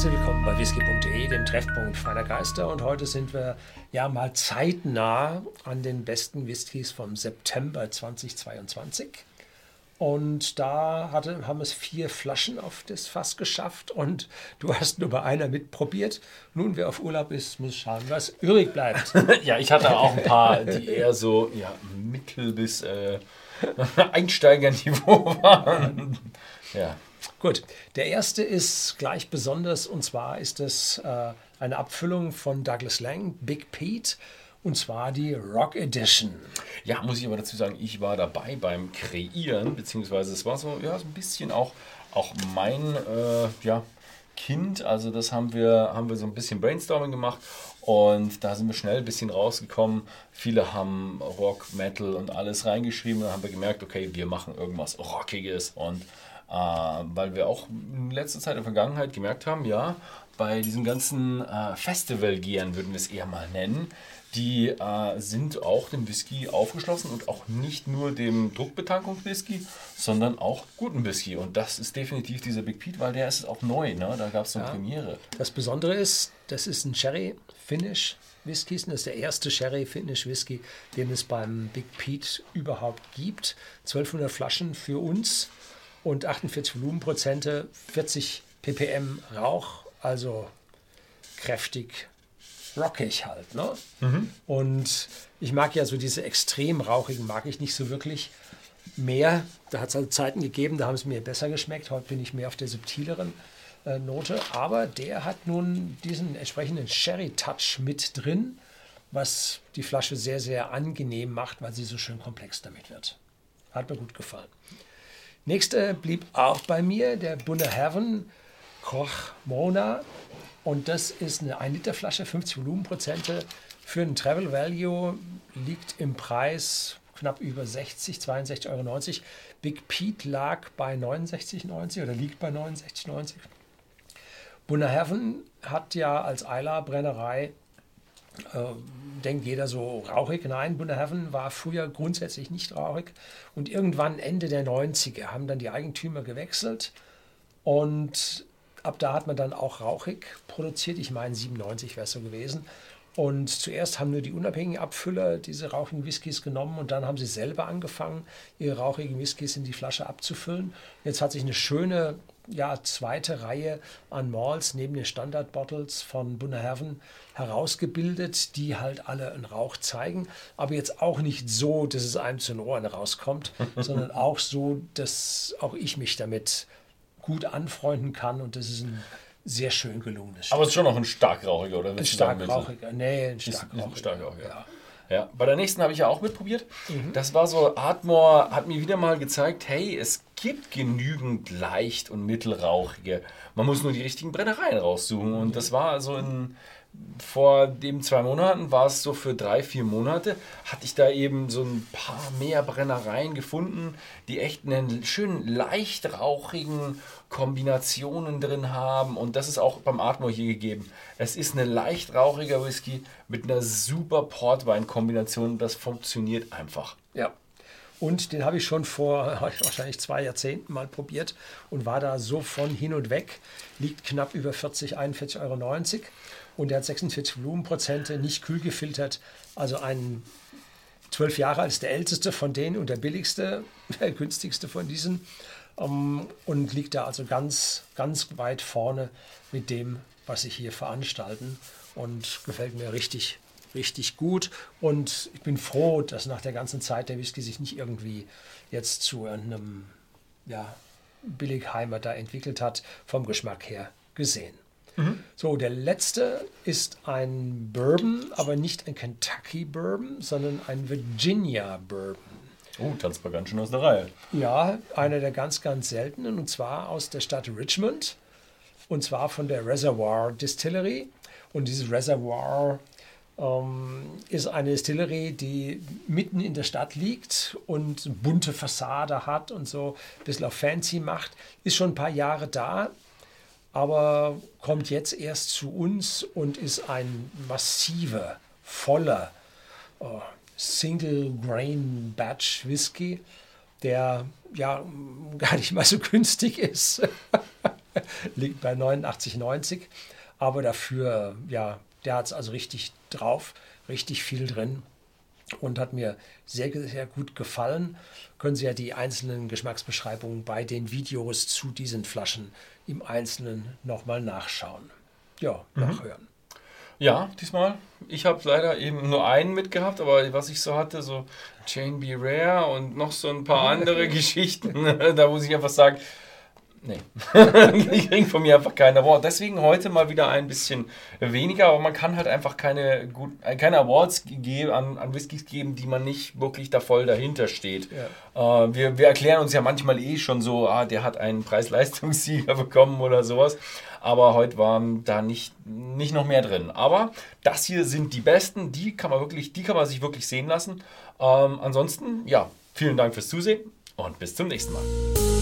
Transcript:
Herzlich willkommen bei whisky.de, dem Treffpunkt feiner Geister. Und heute sind wir ja mal zeitnah an den besten Whiskys vom September 2022. Und da hatte, haben es vier Flaschen auf das Fass geschafft und du hast nur bei einer mitprobiert. Nun, wer auf Urlaub ist, muss schauen, was übrig bleibt. ja, ich hatte auch ein paar, die eher so ja, mittel- bis äh, Einsteigerniveau waren. Ja. Gut, der erste ist gleich besonders und zwar ist es äh, eine Abfüllung von Douglas Lang, Big Pete. Und zwar die Rock Edition. Ja, muss ich aber dazu sagen, ich war dabei beim Kreieren, beziehungsweise es war so, ja, so ein bisschen auch, auch mein äh, ja, Kind. Also das haben wir, haben wir so ein bisschen Brainstorming gemacht und da sind wir schnell ein bisschen rausgekommen. Viele haben Rock, Metal und alles reingeschrieben. Da haben wir gemerkt, okay, wir machen irgendwas Rockiges und äh, weil wir auch in letzter Zeit in der Vergangenheit gemerkt haben, ja, bei diesen ganzen äh, Festivalgehern würden wir es eher mal nennen, die äh, sind auch dem Whisky aufgeschlossen und auch nicht nur dem Druckbetankungswhisky, sondern auch guten Whisky. Und das ist definitiv dieser Big Pete, weil der ist auch neu, ne? da gab es so eine ja. Premiere. Das Besondere ist, das ist ein Sherry-Finish. Whisky, das ist der erste Sherry-Finish-Whisky, den es beim Big Pete überhaupt gibt. 1200 Flaschen für uns und 48 Volumenprozente, 40 ppm Rauch, also kräftig rockig halt. Ne? Mhm. Und ich mag ja so diese extrem rauchigen, mag ich nicht so wirklich mehr. Da hat es also Zeiten gegeben, da haben es mir besser geschmeckt. Heute bin ich mehr auf der subtileren äh, Note. Aber der hat nun diesen entsprechenden Sherry-Touch mit drin, was die Flasche sehr, sehr angenehm macht, weil sie so schön komplex damit wird. Hat mir gut gefallen. Nächster blieb auch bei mir, der Bunner Heaven Koch Mona und das ist eine 1 Liter Flasche, 50 Volumenprozente. Für einen Travel Value liegt im Preis knapp über 60, 62,90 Euro. Big Pete lag bei 69,90 oder liegt bei 69,90. Bunnerhaven hat ja als Eiler Brennerei, denkt jeder so rauchig. Nein, Bunnerhaven war früher grundsätzlich nicht rauchig. Und irgendwann Ende der 90er haben dann die Eigentümer gewechselt und ab da hat man dann auch rauchig produziert. Ich meine, 97 wäre es so gewesen. Und zuerst haben nur die unabhängigen Abfüller diese rauchigen Whiskys genommen und dann haben sie selber angefangen, ihre rauchigen Whiskys in die Flasche abzufüllen. Jetzt hat sich eine schöne ja, zweite Reihe an Malls neben den Standard-Bottles von Bunnerhaven herausgebildet, die halt alle einen Rauch zeigen, aber jetzt auch nicht so, dass es einem zu den Ohren rauskommt, sondern auch so, dass auch ich mich damit gut anfreunden kann und das ist ein sehr schön gelungenes Stück. Aber es ist schon noch ein starkrauchiger, oder? Ein starkrauchiger, nee, ein starkrauchiger. starkrauchiger. Ja. Ja, bei der nächsten habe ich ja auch mitprobiert. Mhm. Das war so, Atmore hat mir wieder mal gezeigt, hey, es gibt genügend leicht und mittelrauchige. Man muss nur die richtigen Brennereien raussuchen. Und das war also in, vor dem zwei Monaten war es so für drei, vier Monate, hatte ich da eben so ein paar mehr Brennereien gefunden, die echt einen schönen leicht rauchigen Kombinationen drin haben. Und das ist auch beim Atmo hier gegeben. Es ist eine leicht rauchiger Whisky mit einer super Portwein-Kombination. Das funktioniert einfach. Ja. Und den habe ich schon vor wahrscheinlich zwei Jahrzehnten mal probiert und war da so von hin und weg. Liegt knapp über 40, 41,90 Euro und der hat 46 Volumenprozente, nicht kühl gefiltert. Also ein zwölf Jahre alt ist der älteste von denen und der billigste, der günstigste von diesen. Ähm, und liegt da also ganz, ganz weit vorne mit dem, was sie hier veranstalten. Und gefällt mir richtig, richtig gut. Und ich bin froh, dass nach der ganzen Zeit der Whisky sich nicht irgendwie jetzt zu einem ja, Billigheimer da entwickelt hat, vom Geschmack her gesehen. Mhm. So, der letzte ist ein Bourbon, aber nicht ein Kentucky Bourbon, sondern ein Virginia Bourbon. Oh, tanzt mal ganz schön aus der Reihe. Ja, einer der ganz, ganz seltenen und zwar aus der Stadt Richmond und zwar von der Reservoir Distillery. Und dieses Reservoir ist eine Distillerie, die mitten in der Stadt liegt und bunte Fassade hat und so ein bisschen auf fancy macht. Ist schon ein paar Jahre da, aber kommt jetzt erst zu uns und ist ein massiver, voller uh, Single Grain Batch Whisky, der ja gar nicht mal so günstig ist. liegt bei 89,90. Aber dafür, ja, der hat es also richtig drauf, richtig viel drin und hat mir sehr, sehr gut gefallen. Können Sie ja die einzelnen Geschmacksbeschreibungen bei den Videos zu diesen Flaschen im Einzelnen nochmal nachschauen. Ja, mhm. nachhören. Ja, diesmal. Ich habe leider eben nur einen mitgehabt, aber was ich so hatte, so Jane B. Rare und noch so ein paar andere Geschichten, da muss ich einfach sagen, Nee. ich kriege von mir einfach keine Awards. Deswegen heute mal wieder ein bisschen weniger, aber man kann halt einfach keine, gut, keine Awards geben, an, an Whiskys geben, die man nicht wirklich da voll dahinter steht. Ja. Äh, wir, wir erklären uns ja manchmal eh schon so, ah, der hat einen Preis-Leistungssieger bekommen oder sowas. Aber heute war da nicht, nicht noch mehr drin. Aber das hier sind die besten, die kann man wirklich, die kann man sich wirklich sehen lassen. Ähm, ansonsten, ja, vielen Dank fürs Zusehen und bis zum nächsten Mal.